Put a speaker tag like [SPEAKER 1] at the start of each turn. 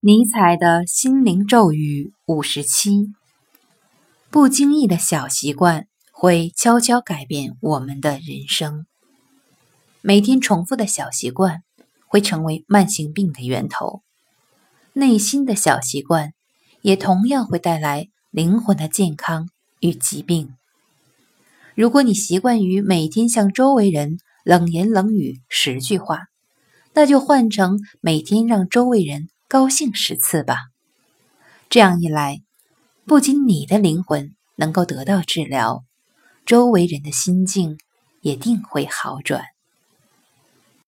[SPEAKER 1] 尼采的心灵咒语五十七：不经意的小习惯会悄悄改变我们的人生。每天重复的小习惯会成为慢性病的源头，内心的小习惯也同样会带来灵魂的健康与疾病。如果你习惯于每天向周围人冷言冷语十句话，那就换成每天让周围人。高兴十次吧，这样一来，不仅你的灵魂能够得到治疗，周围人的心境也定会好转。